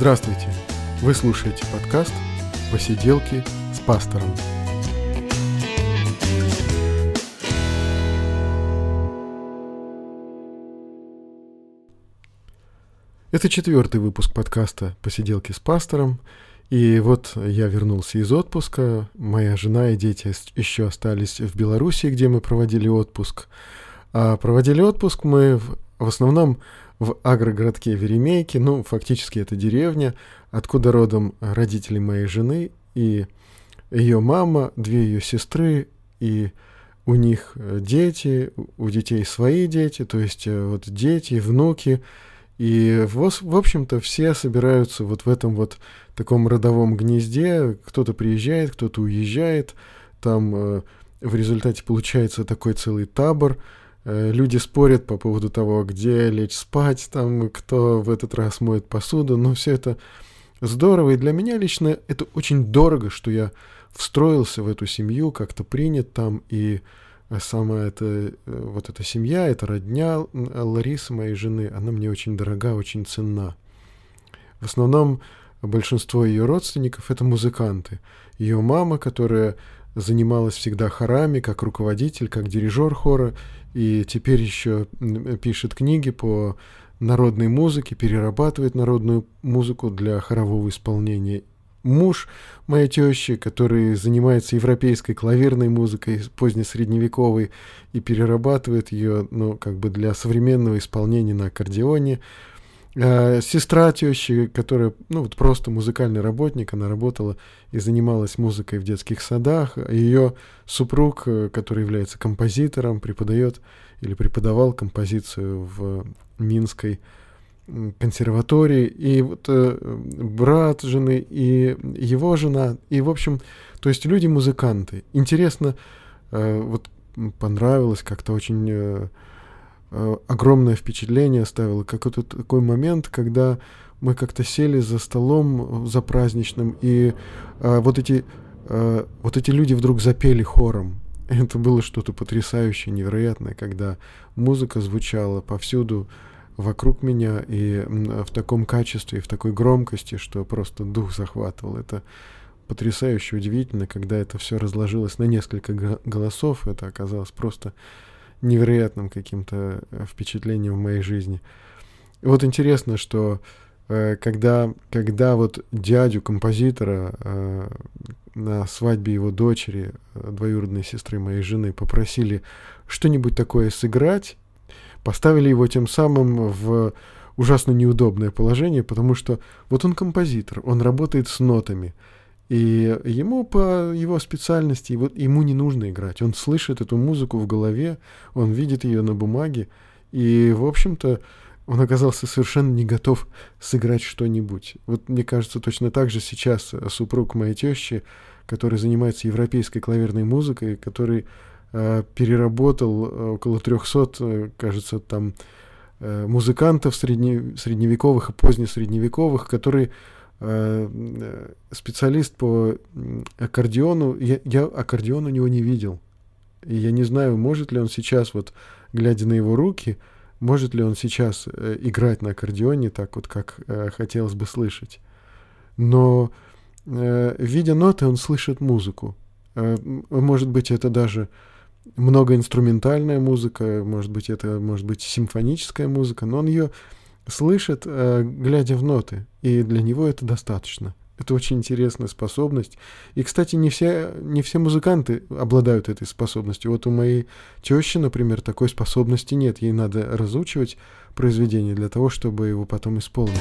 Здравствуйте! Вы слушаете подкаст «Посиделки с пастором». Это четвертый выпуск подкаста «Посиделки с пастором». И вот я вернулся из отпуска. Моя жена и дети еще остались в Беларуси, где мы проводили отпуск. А проводили отпуск мы в, в основном в агрогородке Веремейки, ну, фактически это деревня, откуда родом родители моей жены и ее мама, две ее сестры, и у них э, дети, у детей свои дети, то есть э, вот дети, внуки, и в, в общем-то все собираются вот в этом вот таком родовом гнезде, кто-то приезжает, кто-то уезжает, там э, в результате получается такой целый табор, люди спорят по поводу того, где лечь спать, там, кто в этот раз моет посуду, но все это здорово, и для меня лично это очень дорого, что я встроился в эту семью, как-то принят там, и сама эта, э, вот эта семья, эта родня Ларисы, моей жены, она мне очень дорога, очень ценна. В основном большинство ее родственников — это музыканты. Ее мама, которая занималась всегда хорами, как руководитель, как дирижер хора, и теперь еще пишет книги по народной музыке, перерабатывает народную музыку для хорового исполнения. Муж моей тещи, который занимается европейской клавирной музыкой, позднесредневековой, и перерабатывает ее, ну, как бы для современного исполнения на аккордеоне. А, сестра тещи, которая, ну, вот просто музыкальный работник, она работала и занималась музыкой в детских садах. Ее супруг, э, который является композитором, преподает или преподавал композицию в Минской консерватории. И вот э, брат жены, и его жена, и, в общем, то есть люди-музыканты. Интересно, э, вот понравилось как-то очень... Э, Э, огромное впечатление оставило. Какой-то такой момент, когда мы как-то сели за столом, э, за праздничным, и э, вот, эти, э, вот эти люди вдруг запели хором. Это было что-то потрясающее, невероятное, когда музыка звучала повсюду вокруг меня и в таком качестве, и в такой громкости, что просто дух захватывал. Это потрясающе удивительно, когда это все разложилось на несколько голосов. Это оказалось просто невероятным каким-то э, впечатлением в моей жизни. Вот интересно, что э, когда, когда вот дядю композитора э, на свадьбе его дочери, э, двоюродной сестры моей жены, попросили что-нибудь такое сыграть, поставили его тем самым в ужасно неудобное положение, потому что вот он композитор, он работает с нотами, и ему по его специальности, вот ему не нужно играть. Он слышит эту музыку в голове, он видит ее на бумаге, и, в общем-то, он оказался совершенно не готов сыграть что-нибудь. Вот мне кажется, точно так же сейчас супруг моей тещи, который занимается европейской клаверной музыкой, который э, переработал около 300, э, кажется, там э, музыкантов средне, средневековых и позднесредневековых, которые Э, специалист по аккордеону. Я, я аккордеон у него не видел. И я не знаю, может ли он сейчас, вот глядя на его руки, может ли он сейчас э, играть на аккордеоне так вот, как э, хотелось бы слышать. Но, э, видя ноты, он слышит музыку. Э, может быть, это даже многоинструментальная музыка, может быть, это может быть симфоническая музыка, но он ее слышит, э, глядя в ноты, и для него это достаточно. Это очень интересная способность. И, кстати, не все, не все музыканты обладают этой способностью. Вот у моей тещи, например, такой способности нет. Ей надо разучивать произведение для того, чтобы его потом исполнить.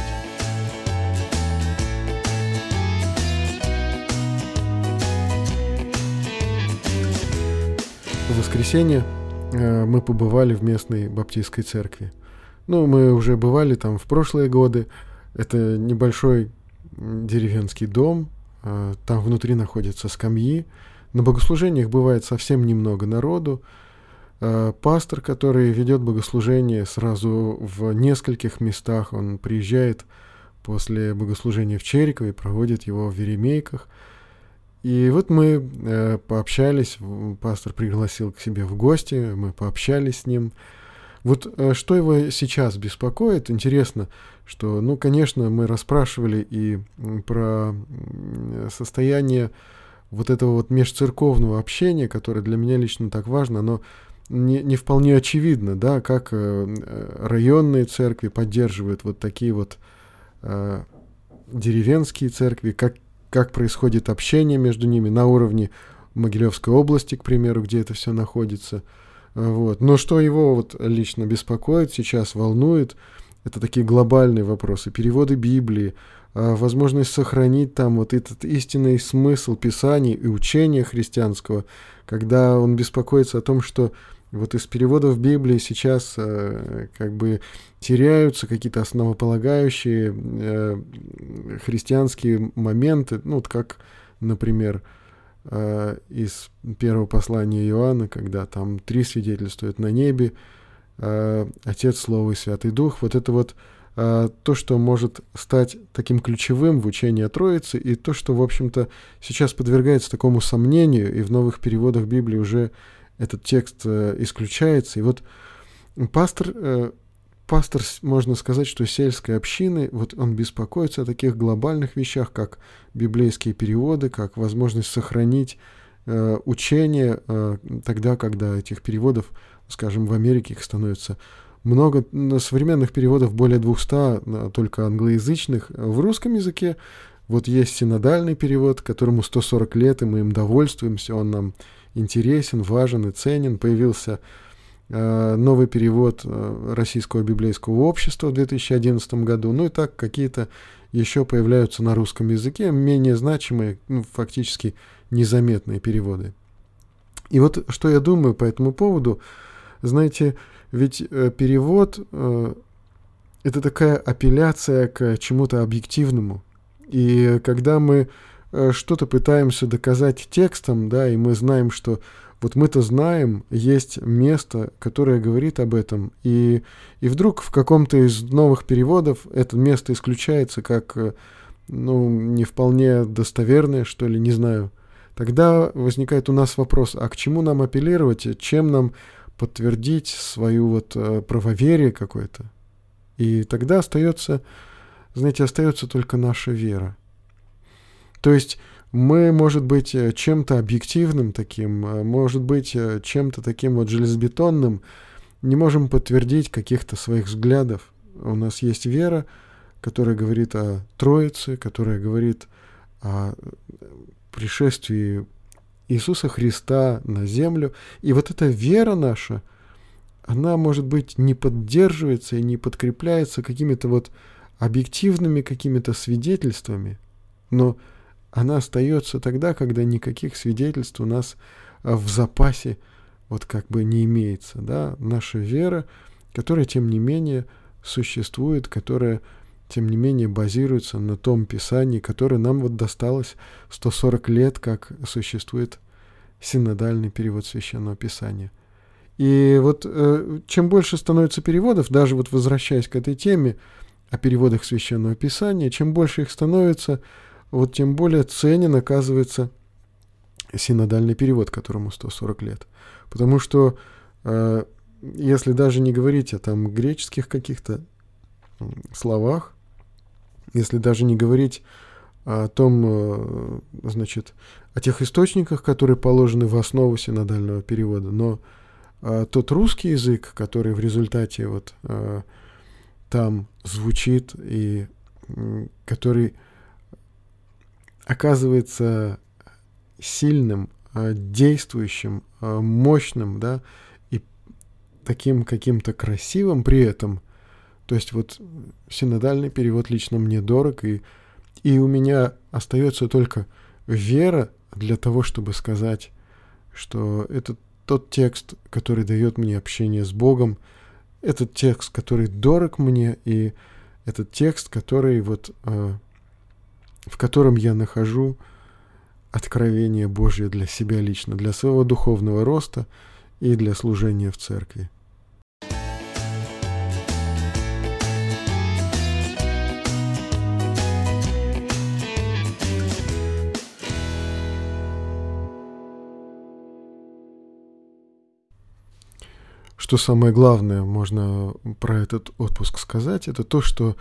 В воскресенье э, мы побывали в местной баптистской церкви. Ну, мы уже бывали там в прошлые годы. Это небольшой деревенский дом. А, там внутри находятся скамьи. На богослужениях бывает совсем немного народу. А, пастор, который ведет богослужение сразу в нескольких местах, он приезжает после богослужения в Черикове, проводит его в Веремейках. И вот мы э, пообщались, пастор пригласил к себе в гости, мы пообщались с ним. Вот э, что его сейчас беспокоит, интересно, что, ну, конечно, мы расспрашивали и про состояние вот этого вот межцерковного общения, которое для меня лично так важно, оно не, не вполне очевидно, да, как э, районные церкви поддерживают вот такие вот э, деревенские церкви, как, как происходит общение между ними на уровне Могилевской области, к примеру, где это все находится. Вот. Но что его вот лично беспокоит сейчас, волнует, это такие глобальные вопросы. Переводы Библии, а, возможность сохранить там вот этот истинный смысл Писаний и учения христианского, когда он беспокоится о том, что вот из переводов Библии сейчас э, как бы теряются какие-то основополагающие э, христианские моменты, ну вот как, например, э, из первого послания Иоанна, когда там три свидетельствуют на небе, э, Отец, Слово и Святый Дух, вот это вот э, то, что может стать таким ключевым в учении о Троице, и то, что, в общем-то, сейчас подвергается такому сомнению, и в новых переводах Библии уже этот текст э, исключается. И вот пастор, э, пастор, можно сказать, что сельской общины, вот он беспокоится о таких глобальных вещах, как библейские переводы, как возможность сохранить э, учение э, тогда, когда этих переводов, скажем, в Америке их становится много современных переводов, более 200, только англоязычных. В русском языке вот есть синодальный перевод, которому 140 лет, и мы им довольствуемся, он нам интересен, важен и ценен. Появился новый перевод э, Российского библейского общества в 2011 году. Ну и так какие-то еще появляются на русском языке, менее значимые, ну, фактически незаметные переводы. И вот что я думаю по этому поводу, знаете, ведь э, перевод э, это такая апелляция к чему-то объективному. И когда мы Э, что-то пытаемся доказать текстом, да, и мы знаем, что вот мы-то знаем, есть место, которое говорит об этом, и, и вдруг в каком-то из новых переводов это место исключается как, э, ну, не вполне достоверное, что ли, не знаю. Тогда возникает у нас вопрос, а к чему нам апеллировать, чем нам подтвердить свою вот э, правоверие какое-то? И тогда остается, знаете, остается только наша вера. То есть мы, может быть, э, чем-то объективным таким, э, может быть, э, чем-то таким вот железобетонным, не можем подтвердить каких-то своих взглядов. У нас есть вера, которая говорит о Троице, которая говорит о пришествии Иисуса Христа на землю. И вот эта вера наша, она, может быть, не поддерживается и не подкрепляется какими-то вот объективными какими-то свидетельствами, но она остается тогда, когда никаких свидетельств у нас а, в запасе вот как бы не имеется, да, наша вера, которая, тем не менее, существует, которая, тем не менее, базируется на том Писании, которое нам вот досталось 140 лет, как существует синодальный перевод Священного Писания. И вот э, чем больше становится переводов, даже вот возвращаясь к этой теме о переводах Священного Писания, чем больше их становится, вот тем более ценен оказывается синодальный перевод, которому 140 лет. Потому что э, если даже не говорить о там греческих каких-то словах, если даже не говорить о том, э, значит, о тех источниках, которые положены в основу синодального перевода, но э, тот русский язык, который в результате вот э, там звучит и который оказывается сильным, э, действующим, э, мощным, да, и таким каким-то красивым при этом. То есть вот синодальный перевод лично мне дорог, и, и у меня остается только вера для того, чтобы сказать, что это тот текст, который дает мне общение с Богом, этот текст, который дорог мне, и этот текст, который вот э, в котором я нахожу откровение Божье для себя лично, для своего духовного роста и для служения в церкви. что самое главное можно про этот отпуск сказать, это то, что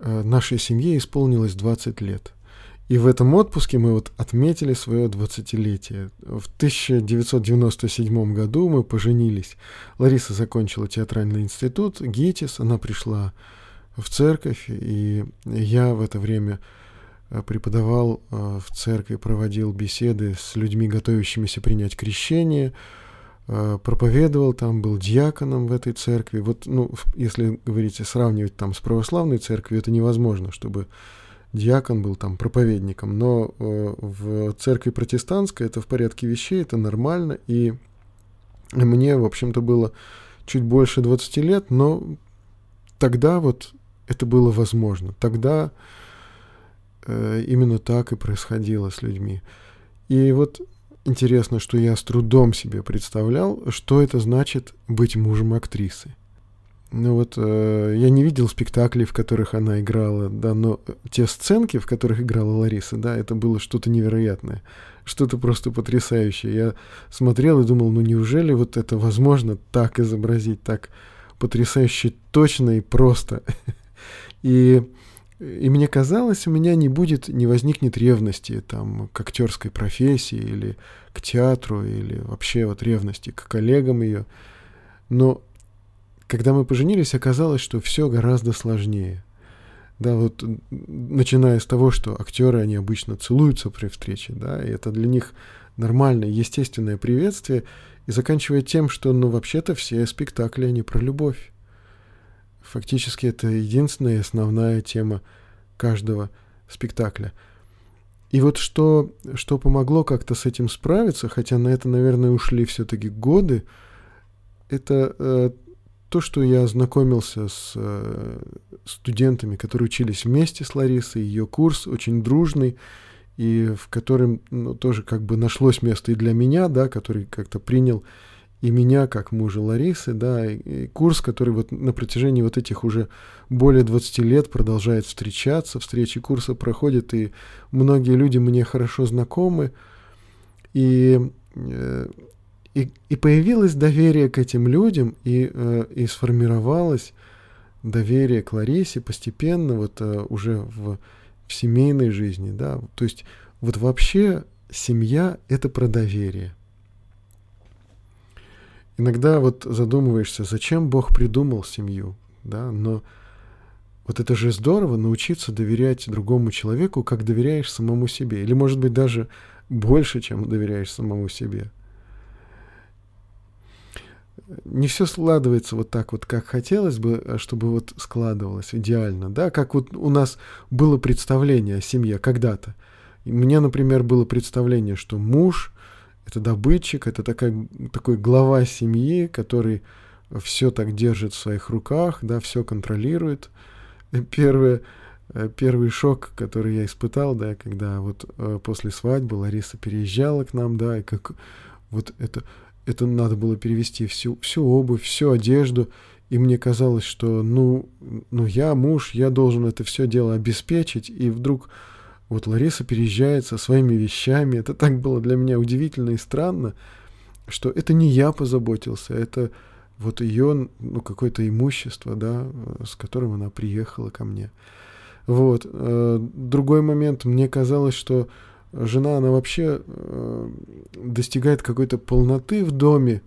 нашей семье исполнилось 20 лет. И в этом отпуске мы вот отметили свое 20-летие. В 1997 году мы поженились. Лариса закончила театральный институт, ГИТИС, она пришла в церковь, и я в это время э, преподавал э, в церкви, проводил беседы с людьми, готовящимися принять крещение, э, проповедовал там, был диаконом в этой церкви. Вот, ну, если говорите, сравнивать там с православной церковью, это невозможно, чтобы диакон был там проповедником, но э, в церкви протестантской это в порядке вещей, это нормально, и мне, в общем-то, было чуть больше 20 лет, но тогда вот это было возможно, тогда э, именно так и происходило с людьми. И вот интересно, что я с трудом себе представлял, что это значит быть мужем актрисы. Ну вот э, я не видел спектаклей, в которых она играла, да, но те сценки, в которых играла Лариса, да, это было что-то невероятное, что-то просто потрясающее. Я смотрел и думал, ну неужели вот это возможно так изобразить, так потрясающе точно и просто. И, и мне казалось, у меня не будет, не возникнет ревности там, к актерской профессии или к театру, или вообще вот ревности к коллегам ее. Но когда мы поженились, оказалось, что все гораздо сложнее. Да, вот начиная с того, что актеры, они обычно целуются при встрече, да, и это для них нормальное, естественное приветствие, и заканчивая тем, что, ну, вообще-то все спектакли, они про любовь. Фактически это единственная и основная тема каждого спектакля. И вот что, что помогло как-то с этим справиться, хотя на это, наверное, ушли все-таки годы, это э, то, что я ознакомился с э, студентами, которые учились вместе с Ларисой, ее курс очень дружный, и в котором ну, тоже как бы нашлось место и для меня, да, который как-то принял и меня как мужа Ларисы, да, и, курс, который вот на протяжении вот этих уже более 20 лет продолжает встречаться, встречи курса проходят, и многие люди мне хорошо знакомы, и э, и, и появилось доверие к этим людям, и, э, и сформировалось доверие к Ларисе постепенно, вот э, уже в, в семейной жизни, да. То есть вот вообще семья — это про доверие. Иногда вот задумываешься, зачем Бог придумал семью, да, но вот это же здорово научиться доверять другому человеку, как доверяешь самому себе, или, может быть, даже больше, чем доверяешь самому себе не все складывается вот так вот, как хотелось бы, а чтобы вот складывалось идеально, да, как вот у нас было представление о семье когда-то. Мне, например, было представление, что муж — это добытчик, это такая, такой глава семьи, который все так держит в своих руках, да, все контролирует. Первое, первый шок, который я испытал, да, когда вот э, после свадьбы Лариса переезжала к нам, да, и как вот это это надо было перевести всю, всю обувь, всю одежду, и мне казалось, что, ну, ну, я муж, я должен это все дело обеспечить, и вдруг вот Лариса переезжает со своими вещами, это так было для меня удивительно и странно, что это не я позаботился, это вот ее, ну, какое-то имущество, да, с которым она приехала ко мне. Вот. Э, другой момент, мне казалось, что жена, она вообще э, достигает какой-то полноты в доме,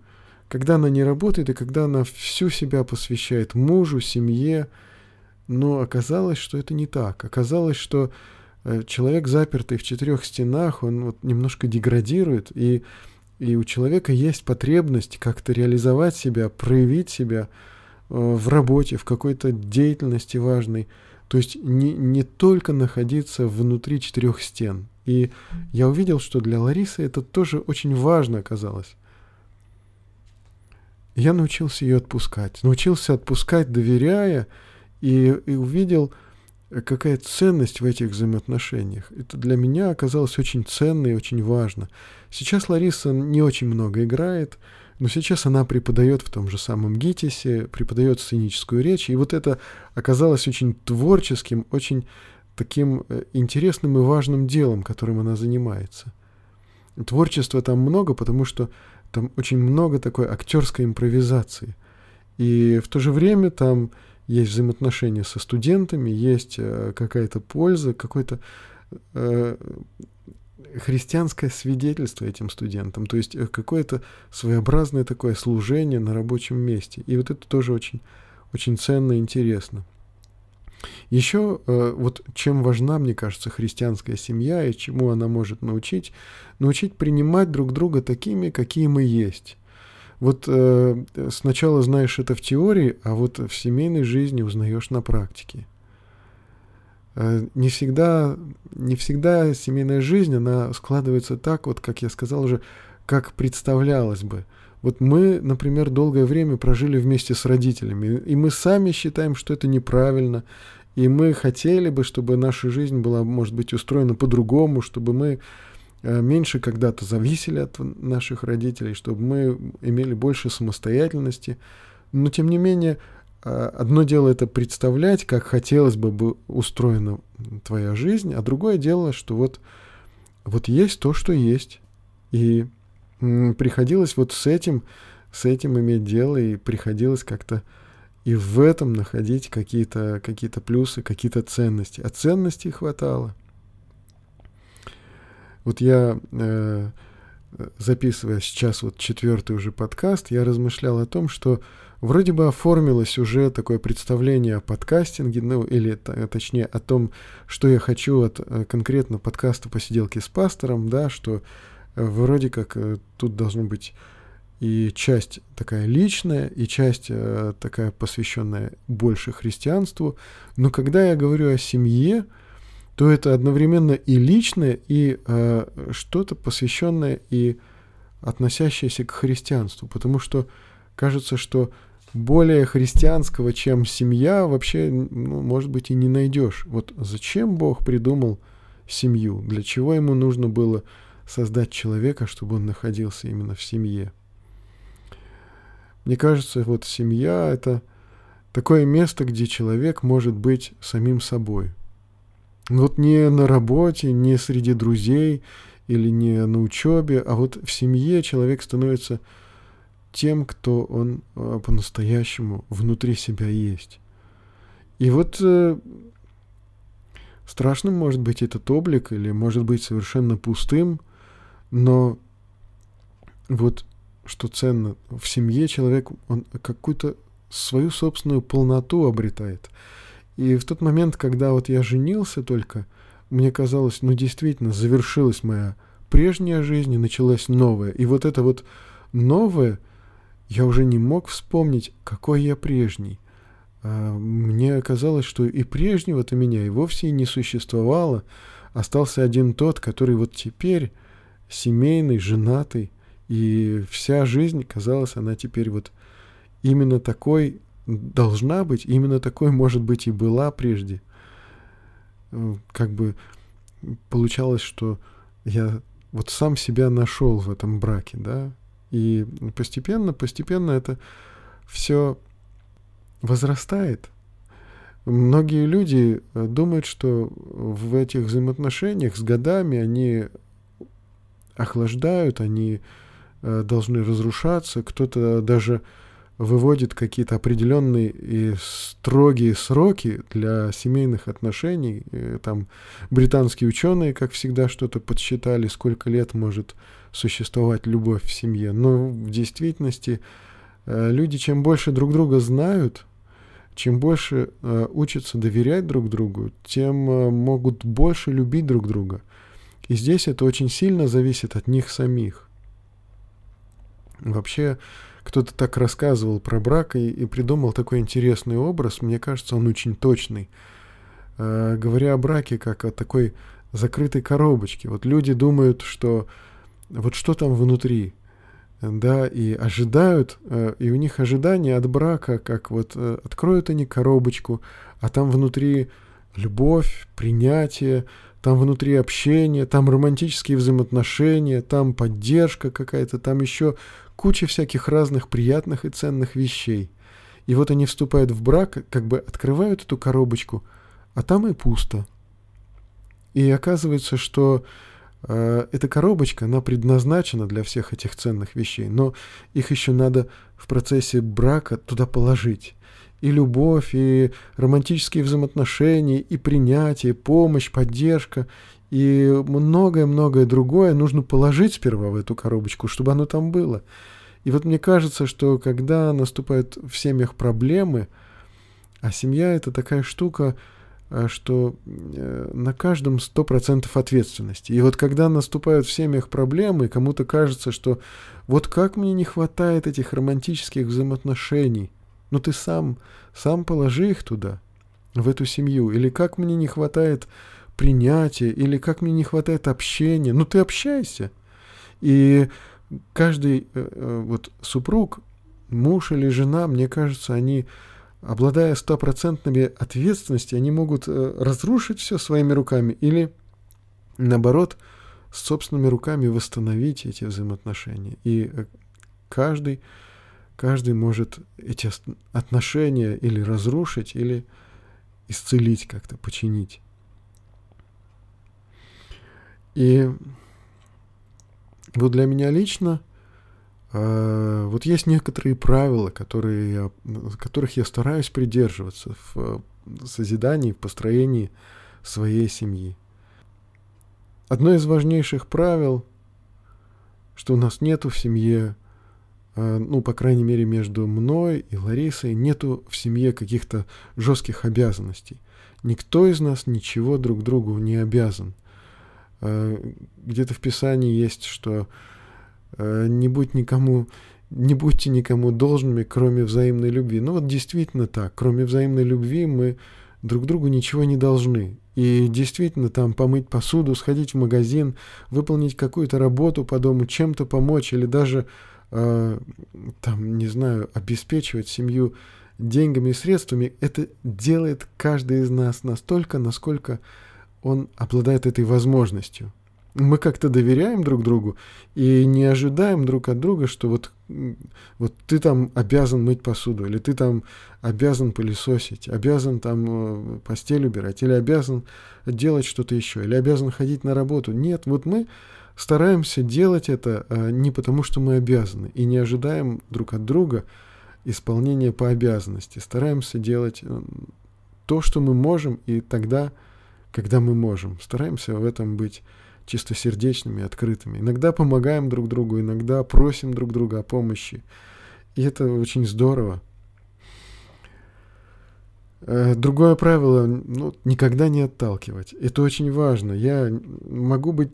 когда она не работает и когда она всю себя посвящает мужу, семье. Но оказалось, что это не так. Оказалось, что э, человек, запертый в четырех стенах, он вот немножко деградирует, и, и у человека есть потребность как-то реализовать себя, проявить себя э, в работе, в какой-то деятельности важной. То есть не, не только находиться внутри четырех стен. И я увидел, что для Ларисы это тоже очень важно оказалось. Я научился ее отпускать. Научился отпускать, доверяя, и, и увидел, какая ценность в этих взаимоотношениях. Это для меня оказалось очень ценно и очень важно. Сейчас Лариса не очень много играет, но сейчас она преподает в том же самом ГИТИСе, преподает сценическую речь, и вот это оказалось очень творческим, очень таким э, интересным и важным делом, которым она занимается. Творчества там много, потому что там очень много такой актерской импровизации. И в то же время там есть взаимоотношения со студентами, есть э, какая-то польза, какое-то э, христианское свидетельство этим студентам, то есть э, какое-то своеобразное такое служение на рабочем месте. И вот это тоже очень, очень ценно и интересно. Еще э, вот чем важна, мне кажется, христианская семья и чему она может научить, научить принимать друг друга такими, какие мы есть. Вот э, сначала знаешь это в теории, а вот в семейной жизни узнаешь на практике. Э, не всегда, не всегда семейная жизнь, она складывается так, вот как я сказал уже, как представлялось бы. Вот мы, например, долгое время прожили вместе с родителями, и мы сами считаем, что это неправильно, и мы хотели бы, чтобы наша жизнь была, может быть, устроена по-другому, чтобы мы меньше когда-то зависели от наших родителей, чтобы мы имели больше самостоятельности. Но, тем не менее, а, одно дело это представлять, как хотелось бы устроена твоя жизнь, а другое дело, что вот, вот есть то, что есть. И приходилось вот с этим, с этим иметь дело, и приходилось как-то и в этом находить какие-то какие плюсы, какие-то ценности. А ценностей хватало. Вот я, э, записывая сейчас вот четвертый уже подкаст, я размышлял о том, что вроде бы оформилось уже такое представление о подкастинге, ну или точнее о том, что я хочу от э, конкретно подкаста «Посиделки с пастором», да, что э, вроде как э, тут должно быть и часть такая личная, и часть такая посвященная больше христианству. Но когда я говорю о семье, то это одновременно и личное, и э, что-то посвященное и относящееся к христианству. Потому что кажется, что более христианского, чем семья, вообще, ну, может быть, и не найдешь. Вот зачем Бог придумал семью? Для чего ему нужно было создать человека, чтобы он находился именно в семье? Мне кажется, вот семья — это такое место, где человек может быть самим собой. Вот не на работе, не среди друзей или не на учебе, а вот в семье человек становится тем, кто он э, по-настоящему внутри себя есть. И вот э, страшным может быть этот облик, или может быть совершенно пустым, но вот что ценно, в семье человек, он какую-то свою собственную полноту обретает. И в тот момент, когда вот я женился только, мне казалось, ну действительно, завершилась моя прежняя жизнь и началась новая. И вот это вот новое, я уже не мог вспомнить, какой я прежний. А, мне казалось, что и прежнего-то меня и вовсе не существовало. Остался один тот, который вот теперь семейный, женатый, и вся жизнь, казалось, она теперь вот именно такой должна быть, именно такой, может быть, и была прежде. Э, как бы получалось, что я вот сам себя нашел в этом браке, да, и постепенно, постепенно это все возрастает. Многие люди э, думают, что в этих взаимоотношениях с годами они охлаждают, они э, должны разрушаться. Кто-то даже выводит какие-то определенные и строгие сроки для семейных отношений. И там британские ученые, как всегда, что-то подсчитали, сколько лет может существовать любовь в семье. Но в действительности э, люди, чем больше друг друга знают, чем больше э, учатся доверять друг другу, тем э, могут больше любить друг друга. И здесь это очень сильно зависит от них самих. Вообще, кто-то так рассказывал про брак и, и придумал такой интересный образ. Мне кажется, он очень точный. Э, говоря о браке как о такой закрытой коробочке. Вот люди думают, что вот что там внутри, да, и ожидают, э, и у них ожидания от брака, как вот э, откроют они коробочку, а там внутри любовь, принятие, там внутри общение, там романтические взаимоотношения, там поддержка какая-то, там еще куча всяких разных приятных и ценных вещей. И вот они вступают в брак, как бы открывают эту коробочку, а там и пусто. И оказывается, что э, эта коробочка, она предназначена для всех этих ценных вещей, но их еще надо в процессе брака туда положить. И любовь, и романтические взаимоотношения, и принятие, помощь, поддержка, и многое-многое другое нужно положить сперва в эту коробочку, чтобы оно там было. И вот мне кажется, что когда наступают в семьях проблемы, а семья это такая штука, э, что э, на каждом 100% ответственности. И вот когда наступают в семьях проблемы, кому-то кажется, что вот как мне не хватает этих романтических взаимоотношений, ну ты сам, сам положи их туда, в эту семью. Или как мне не хватает принятия, или как мне не хватает общения. Ну ты общайся. И каждый э, э, вот супруг, муж или жена, мне кажется, они, обладая стопроцентными ответственностью, они могут э, разрушить все своими руками или, наоборот, собственными руками восстановить эти взаимоотношения. И каждый Каждый может эти отношения или разрушить, или исцелить как-то, починить. И вот для меня лично э, вот есть некоторые правила, которые я, которых я стараюсь придерживаться в созидании, в построении своей семьи. Одно из важнейших правил, что у нас нету в семье а, ну, по крайней мере, между мной и Ларисой нету в семье каких-то жестких обязанностей. Никто из нас ничего друг другу не обязан. А, где-то в Писании есть, что а, не будь никому, не будьте никому должными, кроме взаимной любви. Ну вот действительно так. Кроме взаимной любви мы друг другу ничего не должны. И действительно там помыть посуду, сходить в магазин, выполнить какую-то работу по дому, чем-то помочь или даже э, там, не знаю, обеспечивать семью деньгами и средствами, это делает каждый из нас настолько, насколько он обладает этой возможностью. Мы как-то доверяем друг другу и не ожидаем друг от друга, что вот, вот ты там обязан мыть посуду, или ты там обязан пылесосить, обязан там э, постель убирать, или обязан делать что-то еще, или обязан ходить на работу. Нет, вот мы стараемся делать это а, не потому, что мы обязаны, и не ожидаем друг от друга исполнения по обязанности. Стараемся делать э, то, что мы можем, и тогда, когда мы можем. Стараемся в этом быть чистосердечными, открытыми. Иногда помогаем друг другу, иногда просим друг друга о помощи. И это очень здорово. Э, другое правило, ну, никогда не отталкивать. Это очень важно. Я могу быть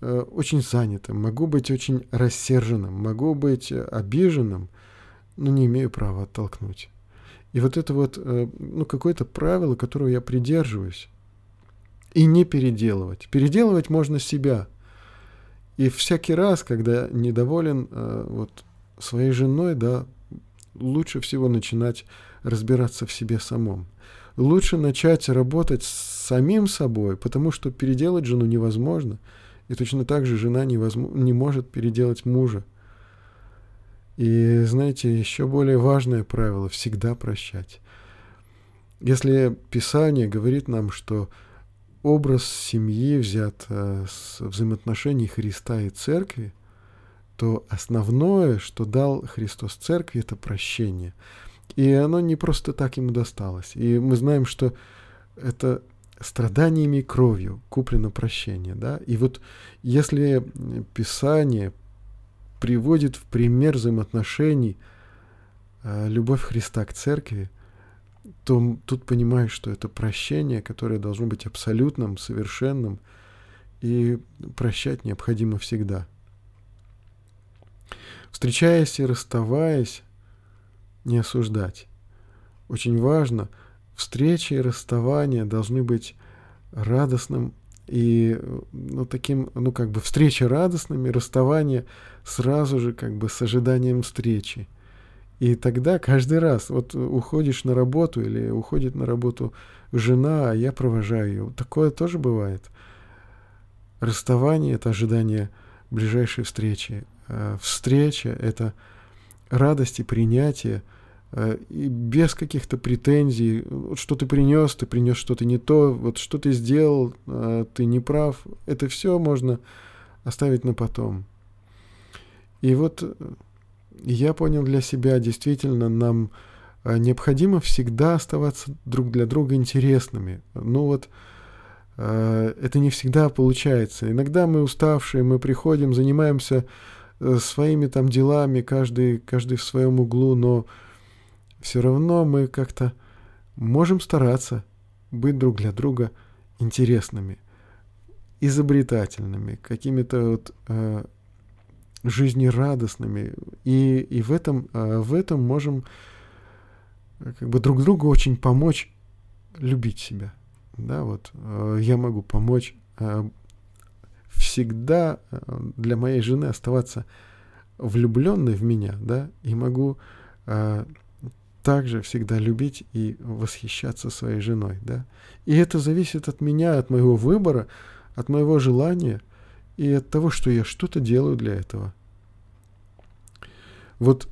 Э, очень занятым, могу быть очень рассерженным, могу быть обиженным, но не имею права оттолкнуть. И вот это вот, э, ну, какое-то правило, которого я придерживаюсь. И не переделывать. Переделывать можно себя. И всякий раз, когда недоволен вот своей женой, да, лучше всего начинать разбираться в себе самом. Лучше начать работать с самим собой, потому что переделать жену невозможно – и точно так же жена невозможно, не может переделать мужа. И знаете, еще более важное правило – всегда прощать. Если Писание говорит нам, что образ семьи взят э, с взаимоотношений Христа и Церкви, то основное, что дал Христос Церкви, это прощение. И оно не просто так ему досталось. И мы знаем, что это страданиями и кровью куплено прощение. Да? И вот если Писание приводит в пример взаимоотношений э, любовь Христа к церкви, то тут понимаешь, что это прощение, которое должно быть абсолютным, совершенным, и прощать необходимо всегда. Встречаясь и расставаясь, не осуждать. Очень важно – встречи и расставания должны быть радостным и ну, таким, ну, как бы встреча радостными, расставание сразу же как бы с ожиданием встречи. И тогда каждый раз, вот уходишь на работу или уходит на работу жена, а я провожаю ее. Такое тоже бывает. Расставание — это ожидание ближайшей встречи. А встреча — это радость и принятие э, и без каких-то претензий, вот что ты принес, ты принес что-то не то, вот что ты сделал, э, ты не прав, это все можно оставить на потом. И вот э, я понял для себя, действительно, нам необходимо всегда оставаться друг для друга интересными. Ну вот, это не всегда получается. Иногда мы уставшие, мы приходим, занимаемся Э, своими там делами, каждый, каждый в своем углу, но все равно мы как-то можем стараться быть друг для друга интересными, изобретательными, какими-то вот э, жизнерадостными. И, и в, этом, э, в этом можем э, как бы друг другу очень помочь любить себя. Да, вот э, я могу помочь всегда для моей жены оставаться влюбленной в меня, да, и могу также всегда любить и восхищаться своей женой, да. И это зависит от меня, от моего выбора, от моего желания и от того, что я что-то делаю для этого. Вот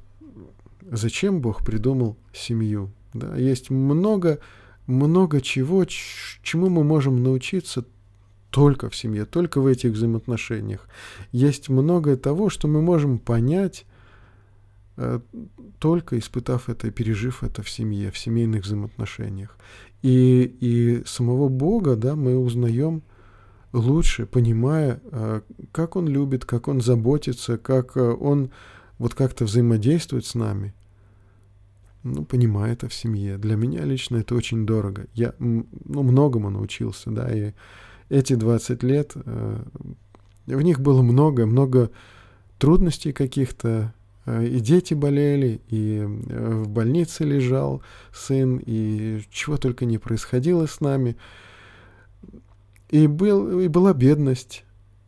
зачем Бог придумал семью? Да? Есть много, много чего, чему мы можем научиться только в семье, только в этих взаимоотношениях. Есть многое того, что мы можем понять, э, только испытав это, пережив это в семье, в семейных взаимоотношениях. И, и самого Бога да, мы узнаем лучше, понимая, э, как Он любит, как Он заботится, как э, Он вот как-то взаимодействует с нами. Ну, понимая это в семье. Для меня лично это очень дорого. Я ну, многому научился, да, и эти 20 лет, э, в них было много, много трудностей каких-то, и дети болели, и в больнице лежал сын, и чего только не происходило с нами. И, был, и была бедность,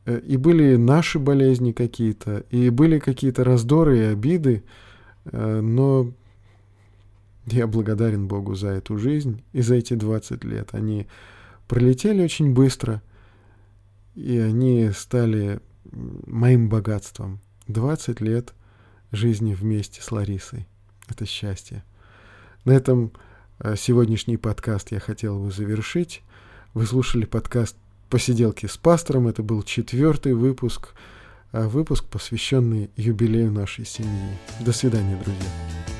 и были наши болезни какие-то, и были какие-то раздоры и обиды, но я благодарен Богу за эту жизнь и за эти 20 лет. Они пролетели очень быстро, и они стали моим богатством. 20 лет жизни вместе с Ларисой. Это счастье. На этом э, сегодняшний подкаст я хотел бы завершить. Вы слушали подкаст «Посиделки с пастором». Это был четвертый выпуск, э, выпуск, посвященный юбилею нашей семьи. До свидания, друзья.